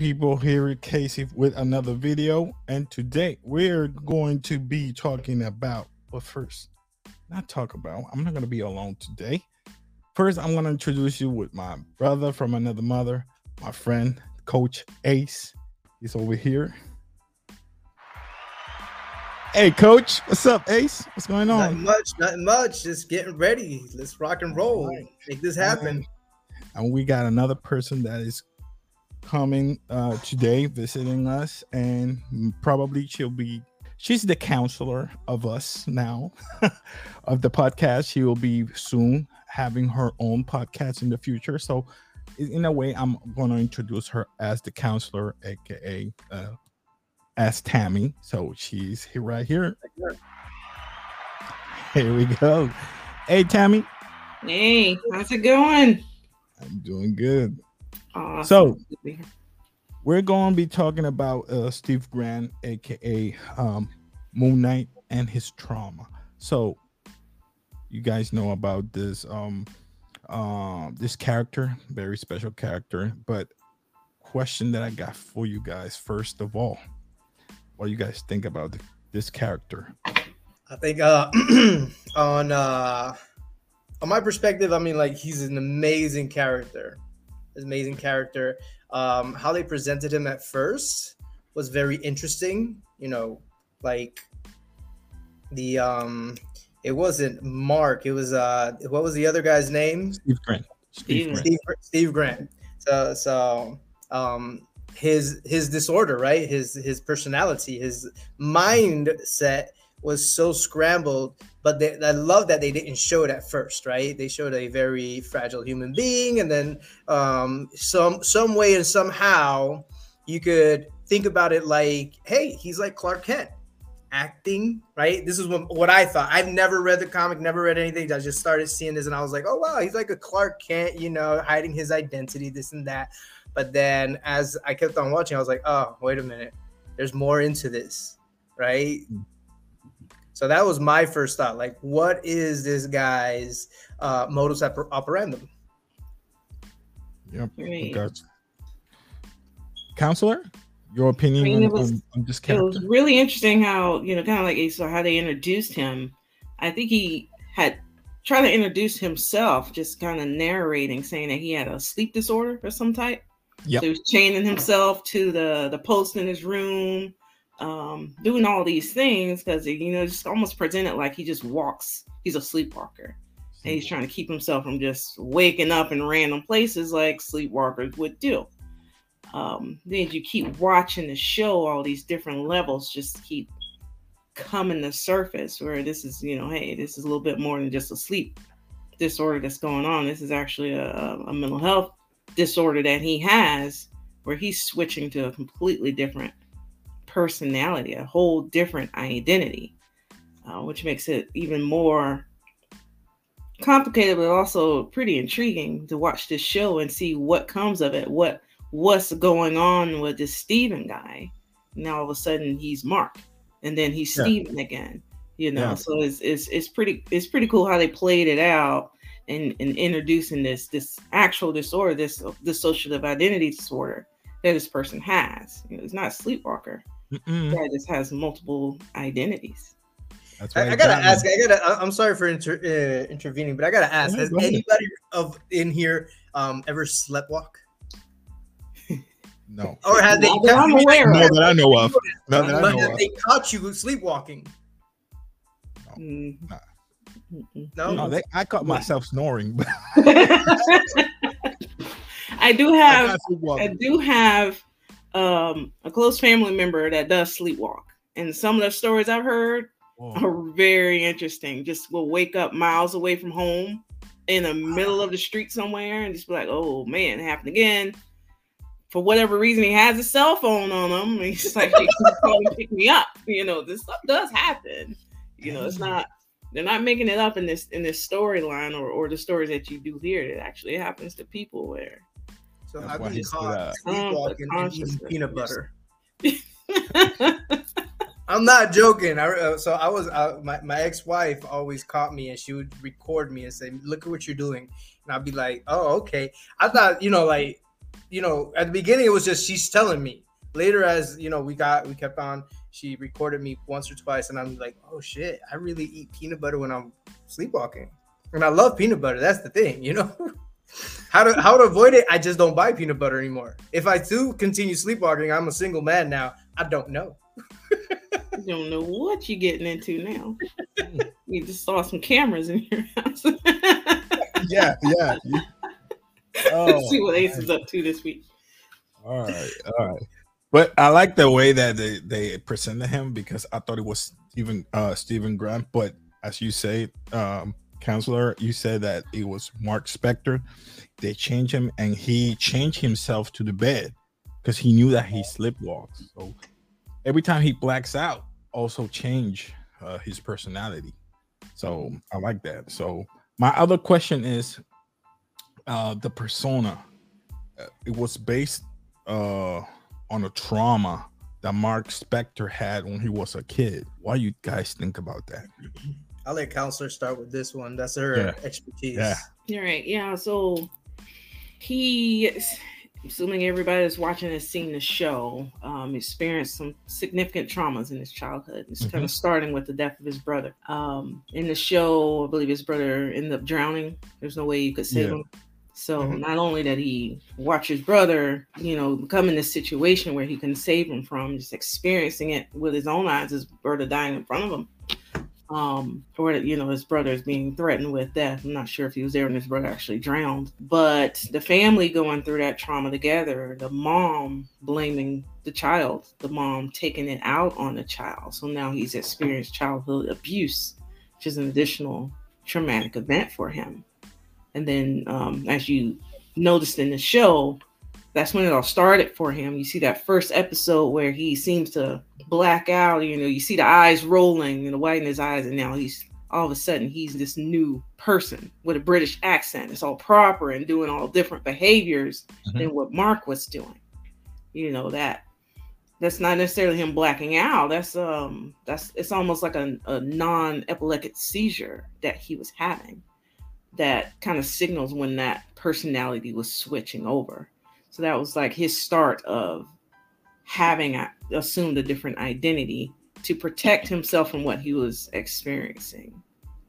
Hey here at Casey with another video, and today we're going to be talking about. But first, not talk about. I'm not going to be alone today. First, I'm going to introduce you with my brother from another mother, my friend, Coach Ace. He's over here. Hey, Coach, what's up, Ace? What's going Nothing on? much, nothing much. Just getting ready. Let's rock and roll. Alright. Make this happen. And we got another person that is coming uh, today visiting us, and probably she'll be. She's the counselor of us now, of the podcast. She will be soon having her own podcast in the future. So, in a way, I'm going to introduce her as the counselor, aka uh, as Tammy. So she's here right here. Here we go. Hey, Tammy, Hey, how's it going? I'm doing good. Awesome. So- Good to be here. we're going to be talking about uh, Steve Grant, aka um, Moon Knight, and his trauma. So, you guys know about this um, um, this character, very special character. But question that I got for you guys first of all, what do you guys think about th- this character? I think uh on uh on my perspective, I mean like he's an amazing character. Amazing character. Um how they presented him at first was very interesting, you know, like the um it wasn't Mark, it was uh what was the other guy's name? Steve Grant. Steve Steve Grant. Steve, Steve Grant. So so um his his disorder, right? His his personality, his mindset was so scrambled. But they, I love that they didn't show it at first, right? They showed a very fragile human being, and then um, some some way and somehow you could think about it like, hey, he's like Clark Kent acting, right? This is what, what I thought. I've never read the comic, never read anything. I just started seeing this and I was like, oh, wow, he's like a Clark Kent, you know, hiding his identity, this and that. But then as I kept on watching, I was like, oh, wait a minute. There's more into this, right? So that was my first thought. Like, what is this guy's uh, modus oper- operandum? Yep. Right. Gotcha. Counselor, your opinion I mean, on, it was- on, on this It was really interesting how, you know, kind of like so how they introduced him. I think he had tried to introduce himself, just kind of narrating, saying that he had a sleep disorder of some type. Yep. So he was chaining himself to the the post in his room, um, doing all these things because you know, just almost presented like he just walks. He's a sleepwalker. and he's trying to keep himself from just waking up in random places like sleepwalkers would do. Um, then you keep watching the show, all these different levels just keep coming to surface. Where this is, you know, hey, this is a little bit more than just a sleep disorder that's going on. This is actually a, a mental health disorder that he has, where he's switching to a completely different personality, a whole different identity, uh, which makes it even more complicated but also pretty intriguing to watch this show and see what comes of it what what's going on with this steven guy now all of a sudden he's mark and then he's Yeah. steven again you know Yeah. so it's, it's it's pretty it's pretty cool how they played it out and and introducing this this actual disorder this dissociative identity disorder that this person has you know, it's not a sleepwalker Mm-mm. that just has multiple identities That's why I, I gotta got me. ask. I gotta. I- I'm sorry for inter, uh, intervening, but I gotta ask: Has go anybody of in here um, ever sleptwalk, No. or have they? Not that I'm aware No that I know of. Not that I know have of. they caught you sleepwalking? Mm. Nah. No? No, they, I caught myself snoring. I do have got I do have um a close family member that does sleepwalk. And some of the stories I've heard Whoa. are very interesting. Just will wake up miles away from home in the middle of the street somewhere and just be like, oh man, it happened again. For whatever reason, he has his cell phone on him. And he's like, hey, and pick me up. You know, this stuff does happen. You know, it's not they're not making it up in this in this storyline or, or the stories that you do hear. It actually happens to people where So I've been caught sleepwalking and eating peanut butter. I'm not joking. I, uh, so I was uh, my, my ex-wife always caught me and she would record me and say, "Look at what you're doing," and I'd be like, "Oh, okay." I thought you know like you know, at the beginning it was just she's telling me. Later, as you know, we got we kept on. She recorded me once or twice, and I'm like, oh shit, I really eat peanut butter when I'm sleepwalking, and I love peanut butter. That's the thing, you know. how to how to avoid it? I just don't buy peanut butter anymore. If I do continue sleepwalking, I'm a single man now. I don't know. you don't know what you're getting into now. you just saw some cameras in your house. yeah, yeah. Oh, see what Ace is up to this week. All right, all right. But I like the way that they, they presented him because I thought it was Stephen uh Stephen Grant, but as you say, um, counselor, you said that it was Mark Spector. They changed him and he changed himself to the bed because he knew that he sleepwalks. So every time he blacks out, also change uh, his personality. So I like that. So my other question is uh, the persona. Uh, it was based uh, on a trauma that Mark Spector had when he was a kid. Why you guys think about that? I'll let counselor start with this one. That's her yeah. expertise. Yeah. All right. Yeah. So he assuming everybody that's watching has seen the show, um, experienced some significant traumas in his childhood. It's mm-hmm. kind of starting with the death of his brother. Um, in the show, I believe his brother ended up drowning. There's no way you could save yeah. him. So mm-hmm. not only that he watch his brother, you know, come in this situation where he can save him from just experiencing it with his own eyes, his brother dying in front of him, um, or you know his brother is being threatened with death. I'm not sure if he was there when his brother actually drowned, but the family going through that trauma together, the mom blaming the child, the mom taking it out on the child. So now he's experienced childhood abuse, which is an additional traumatic event for him. And then, um, as you noticed in the show, that's when it all started for him. You see that first episode where he seems to black out, you know, you see the eyes rolling and the white in his eyes, and now he's all of a sudden he's this new person with a British accent. It's all proper and doing all different behaviors mm-hmm. than what Mark was doing. You know, that that's not necessarily him blacking out. That's um that's it's almost like a, a non-epileptic seizure that he was having that kind of signals when that personality was switching over. So that was like his start of having assumed a different identity to protect himself from what he was experiencing.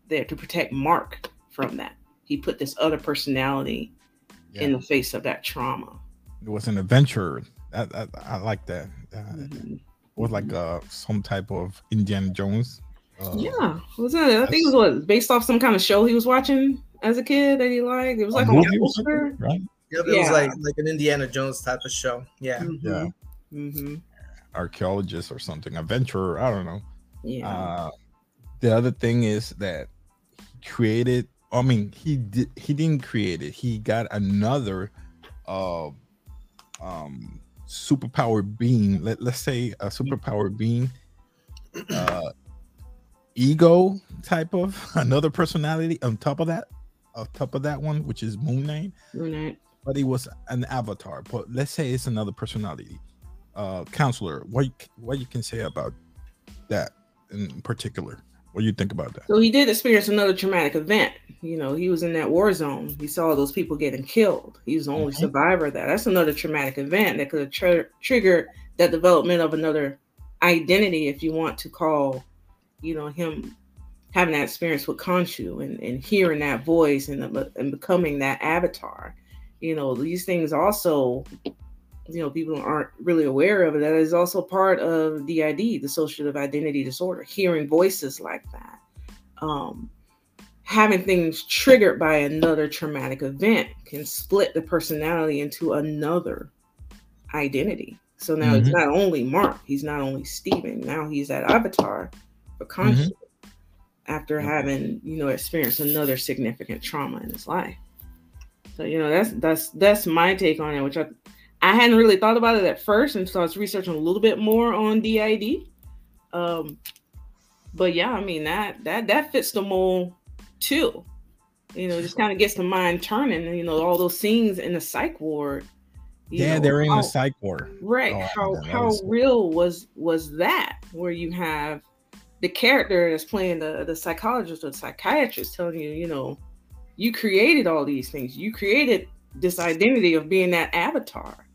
There to protect Mark from that. He put this other personality yeah. in the face of that trauma. It was an adventure. I, I, I like that. Uh, mm-hmm. Was like uh, some type of Indiana Jones. Uh, yeah, was that? I think it was what based off some kind of show he was watching as a kid that he liked. It was like a, movie, right? Yep, it yeah. was like like an Indiana Jones type of show. Yeah. Mm-hmm. Yeah. Mm-hmm. Archaeologist or something, adventurer. I don't know. Yeah. Uh, the other thing is that he created. I mean, he did. He didn't create it. He got another, uh, um, superpower being. Let Let's say a superpower being, uh, ego type of another personality on top of that, on top of that one, which is Moon Knight. Moon Knight but he was an avatar. But let's say it's another personality. Uh, counselor, what you, what you can say about that in particular? What do you think about that? So he did experience another traumatic event. You know, he was in that war zone. He saw those people getting killed. He was the only mm-hmm. survivor of that. That's another traumatic event that could have tr- triggered that development of another identity, if you want to call, you know, him having that experience with Khonshu and, and hearing that voice and, and becoming that avatar you know these things also you know people aren't really aware of it that is also part of did the dissociative identity disorder hearing voices like that um, having things triggered by another traumatic event can split the personality into another identity so now mm-hmm. it's not only mark he's not only Stephen. now he's that avatar for Khonshu mm-hmm. after having you know experienced another significant trauma in his life so you know that's that's that's my take on it, which I I hadn't really thought about it at first until I was researching a little bit more on DID. Um, but yeah, I mean that that that fits the mold too. You know, just kind of gets the mind turning. You know, all those scenes in the psych ward. Yeah, know, they're in how, the psych ward. Right. Oh, how man, how was... real was was that? Where you have the character that's playing the the psychologist or the psychiatrist telling you, you know, you created all these things. You created this identity of being that avatar.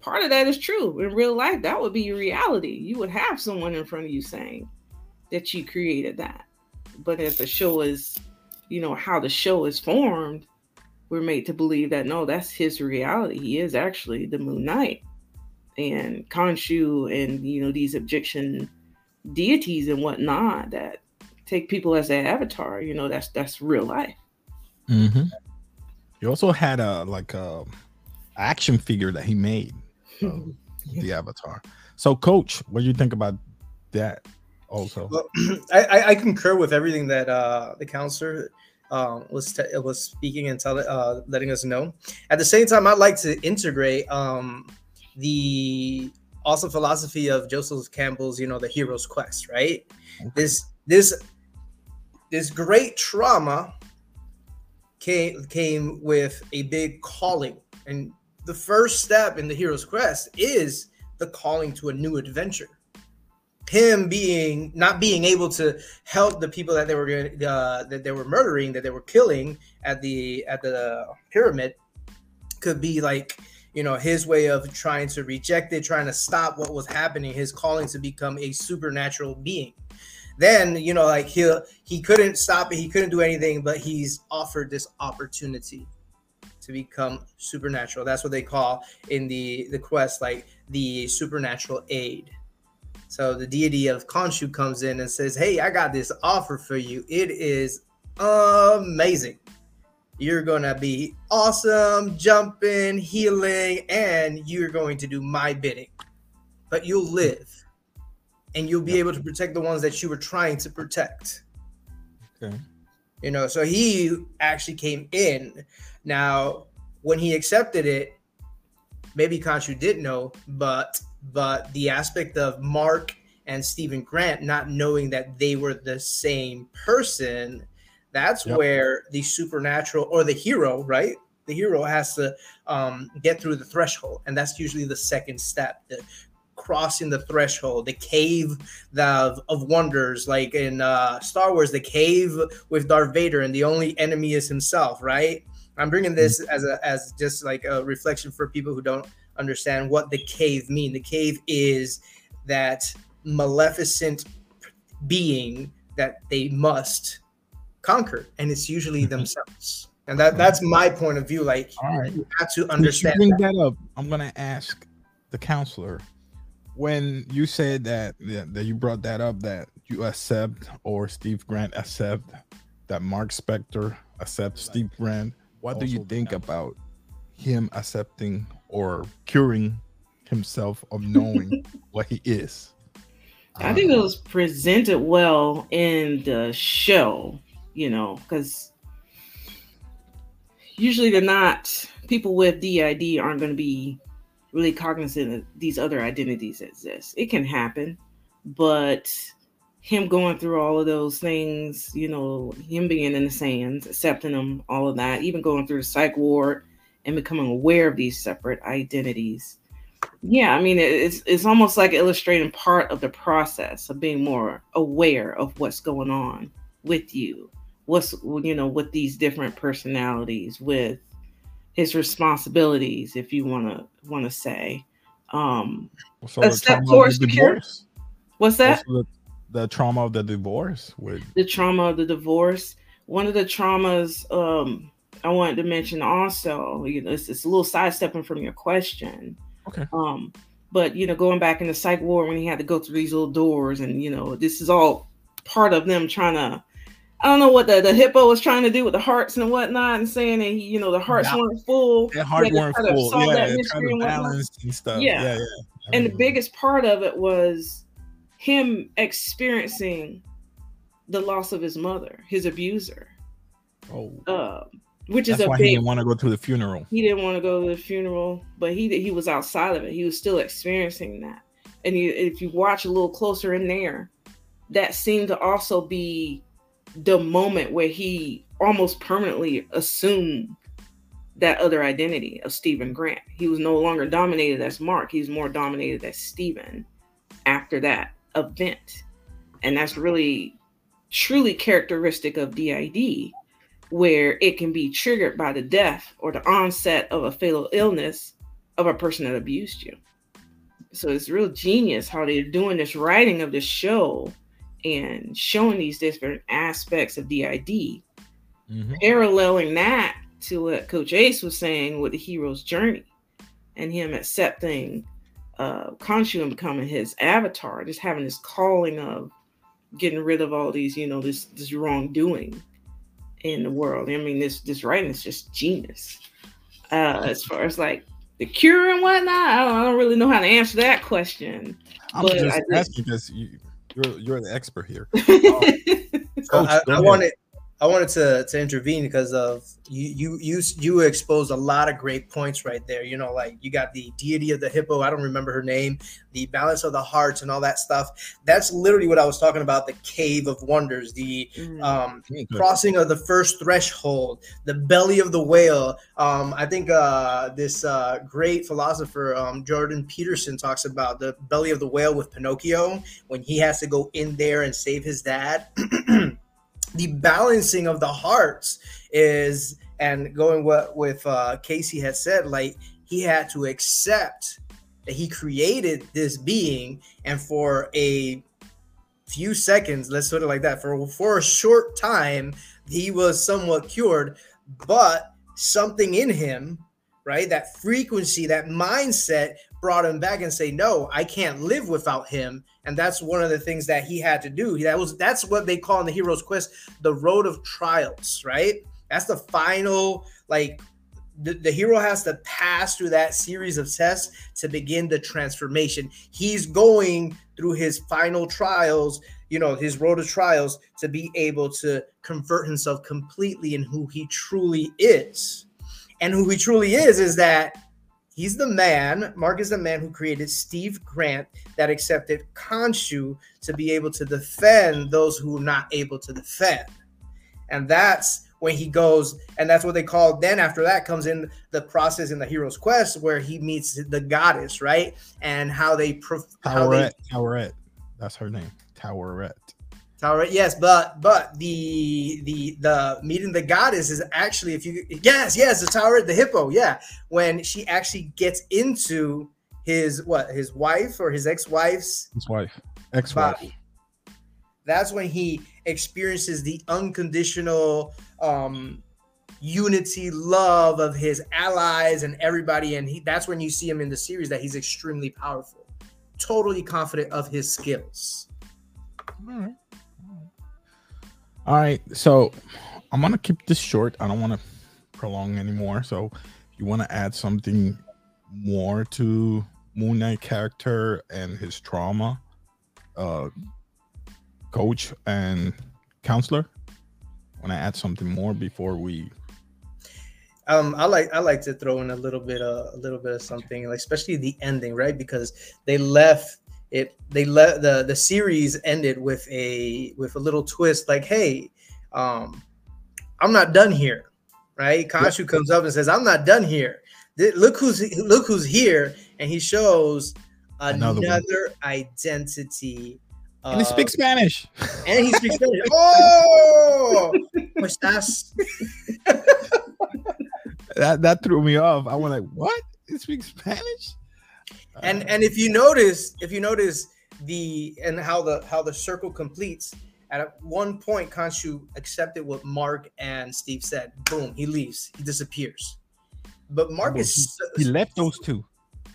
Part of that is true. In real life, that would be your reality. You would have someone in front of you saying that you created that. But as the show is, you know, how the show is formed, we're made to believe that no, that's his reality. He is actually the Moon Knight. And Khonshu and you know these Egyptian deities and whatnot that take people as their avatar, you know, that's that's real life. Mm-hmm. You also had a like a action figure that he made, of the Avatar. So, Coach, what do you think about that? Also, well, I, I concur with everything that uh, the counselor um, was te- was speaking and telling, uh, letting us know. At the same time, I'd like to integrate um, the awesome philosophy of Joseph Campbell's, you know, the hero's quest, right? Okay. This this this great trauma came came with a big calling. And the first step in the hero's quest is the calling to a new adventure. Him being not being able to help the people that they were uh, that they were murdering that they were killing at the at the pyramid could be like you know his way of trying to reject it trying to stop what was happening his calling to become a supernatural being then you know like he he couldn't stop it. He couldn't do anything but he's offered this opportunity to become supernatural. That's what they call in the the quest like the supernatural aid. So the deity of Khonshu comes in and says hey i got this offer for you. It is amazing. You're gonna be awesome jumping healing and you're going to do my bidding. But you'll live and you'll be yep. able to protect the ones that you were trying to protect. Okay. You know, so he actually came in. Now, when he accepted it, maybe Khonshu didn't know, but but the aspect of Mark and Stephen Grant not knowing that they were the same person, that's yep. where the supernatural or the hero, right? The hero has to um, get through the threshold, and that's usually the second step. The crossing the threshold, the cave of, of wonders, like in uh, Star Wars, the cave with Darth Vader, and the only enemy is himself, right? I'm bringing this mm-hmm. as a as just like a reflection for people who don't understand what the cave mean. The cave is that maleficent being that they must conquer, and it's usually mm-hmm. themselves. And that that's my point of view. Like right. you have to understand. Bring that. that up. I'm gonna ask the counselor when you said that that you brought that up that you accept or Steve Grant accept that Mark Spector accepts Steve Grant, what do you think about him accepting or curing himself of knowing what he is? I think it was presented well in the show, you know, because usually they're not people with DID aren't going to be really cognizant of these other identities exist. It can happen, but him going through all of those things, you know, him being in the sands, accepting them, all of that, even going through the psych ward and becoming aware of these separate identities. Yeah, I mean, it's it's almost like illustrating part of the process of being more aware of what's going on with you, what's you know, with these different personalities, with his responsibilities, if you want to want to say. Um, so a step towards divorce. What's that? The, the, trauma of the divorce. With the trauma of the divorce. One of the traumas um, I wanted to mention also, you know, it's, it's a little sidestepping from your question. Okay. Um, but you know, going back in the psych ward when he had to go through these little doors, and you know, this is all part of them trying to I don't know what the, the hippo was trying to do with the hearts and whatnot, and saying that he, you know the hearts weren't full. The heart weren't full. Yeah, kind of balanced and stuff. Yeah, yeah. yeah. And the biggest part of it was him experiencing the loss of his mother, his abuser. Oh. Uh, which That's is a why big, he didn't want to go to the funeral. He didn't want to go to the funeral, but he he was outside of it. He was still experiencing that. And you, if you watch a little closer in there, that seemed to also be the moment where he almost permanently assumed that other identity of Stephen Grant. He was no longer dominated as Mark, he's more dominated as Stephen after that event. And that's really truly characteristic of DID where it can be triggered by the death or the onset of a fatal illness of a person that abused you. So it's real genius how they're doing this writing of the show and showing these different aspects of DID, mm-hmm. paralleling that to what Coach Ace was saying with the hero's journey and him accepting uh Khonshu and becoming his avatar, just having this calling of getting rid of all these, you know, this this wrongdoing in the world. I mean, this this writing is just genius. Uh as far as like the cure and whatnot, I don't, I don't really know how to answer that question. I'm just I asking because you, you're you're the expert here. Um, so I, I wanted I wanted to to intervene because of you you you you exposed a lot of great points right there. You know, like you got the deity of the hippo. I don't remember her name. The balance of the hearts and all that stuff. That's literally what I was talking about. The cave of wonders, the mm. um, crossing of the first threshold, the belly of the whale. Um, I think uh, this uh, great philosopher um, Jordan Peterson talks about the belly of the whale with Pinocchio when he has to go in there and save his dad. the balancing of the hearts is and going what with uh, Casey has said, like he had to accept that he created this being, and for a few seconds, let's put it like that, for for a short time, he was somewhat cured, but something in him, right, that frequency, that mindset brought him back and say, no, I can't live without him, and that's one of the things that he had to do. That was that's what they call in the hero's quest the road of trials, right? That's the final like the, the hero has to pass through that series of tests to begin the transformation. He's going through his final trials, you know, his road of trials to be able to convert himself completely in who he truly is. And who he truly is is that He's the man, Mark is the man who created Steve Grant that accepted Khonshu to be able to defend those who are not able to defend. And that's when he goes, and that's what they call. Then after that comes in the process in the hero's quest where he meets the goddess, right? And how they, prof- how they Taweret. That's her name, Taweret. Tower, yes, but but the the the meeting the goddess is actually if you yes yes the tower the hippo yeah. When she actually gets into his what his wife or his ex-wife's his wife ex-wife. that's when he experiences the unconditional um unity love of his allies and everybody and he that's when you see him in the series that he's extremely powerful totally confident of his skills. All right all right, so I'm gonna keep this short. I don't want to prolong anymore. So, if you want to add something more to Moon Knight character and his trauma, uh, coach and counselor, want to add something more before we um, I like I like to throw in a little bit of a little bit of something, like especially the ending, right? Because they left it they let the the series ended with a with a little twist like hey um i'm not done here right Khonshu comes up and says i'm not done here look who's look who's here and he shows another, another identity and he speaks Spanish. And he speaks Spanish. oh, that that threw me off. I went like, "What? He speaks Spanish?" And and if you notice if you notice the and how the how the circle completes at one point Khonshu accepted what Mark and Steve said. Boom he leaves. He disappears. But Mark oh, is he, he left those two.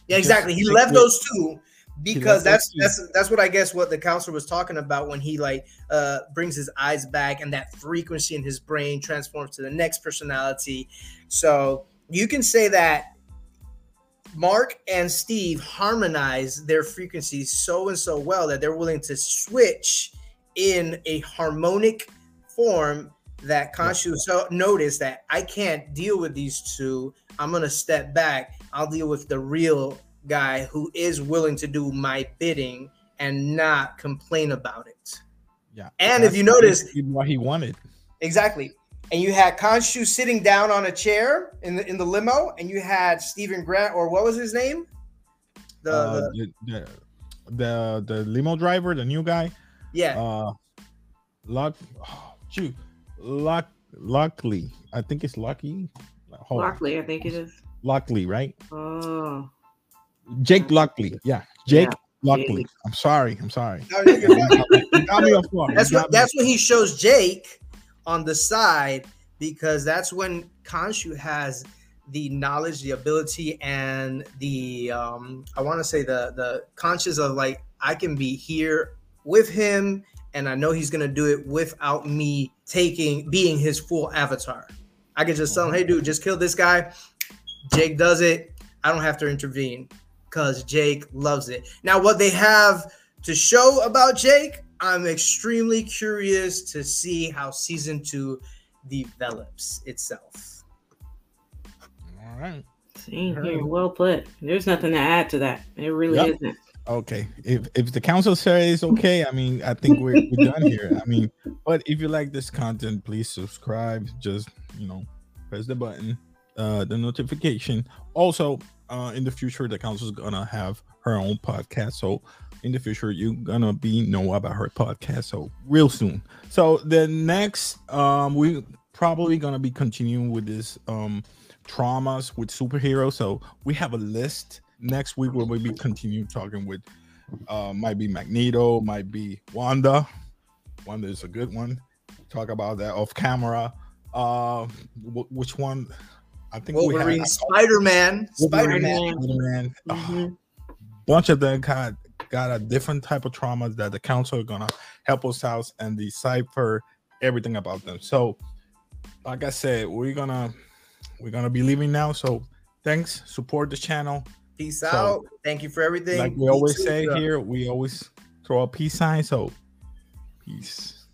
Yeah exactly. He left those two because that's that's that's what I guess what the counselor was talking about when he like uh brings his eyes back and that frequency in his brain transforms to the next personality. So you can say that Mark and Steve harmonize their frequencies so and so well that they're willing to switch in a harmonic form that Khonshu so noticed that I can't deal with these two. I'm gonna step back. I'll deal with the real guy who is willing to do my bidding and not complain about it. Yeah. And if you notice what he wanted. Exactly and you had Khonshu sitting down on a chair in the in the limo, and you had Stephen Grant, or what was his name? The uh, the, the, the, the limo driver, the new guy. Yeah. Uh, Lock, oh, shoot, Lock, Lockley. I think it's Lucky. Hold Lockley, I think it is. Lockley, right? Oh. Jake Lockley. Yeah. Jake yeah. Lockley. I'm sorry. I'm sorry. that's what that's when he shows Jake on the side because that's when Khonshu has the knowledge, the ability, and the um, I want to say the the conscious of like I can be here with him, and I know he's gonna do it without me taking being his full avatar. I can just tell him, hey, dude, just kill this guy. Jake does it. I don't have to intervene because Jake loves it. Now, what they have to show about Jake, I'm extremely curious to see how season two develops itself. All right. Same here. Well put. There's nothing to add to that. It really yep. isn't. Okay. If if the council says okay, I mean, I think we're, we're done here. I mean, but if you like this content, please subscribe. Just you know, press the button, uh, the notification. Also, uh, in the future, the council is gonna have her own podcast. So in the future, you're gonna be know about her podcast. So real soon. So the next, um, we probably gonna be continuing with this um traumas with superheroes. So we have a list. Next week we'll be continue talking with uh might be Magneto, might be Wanda. Wanda is a good one. Talk about that off camera. Uh, w- which one? I think Wolverine, Spider Man, Spider Man, Spider Man. Mm-hmm. bunch of them got got a different type of traumas that the council are gonna help us out and decipher everything about them. So, like I said, we're gonna we're gonna be leaving now. So, thanks. Support the channel. Peace so, out. Thank you for everything. Like we always say here, we always throw a peace sign. So, peace.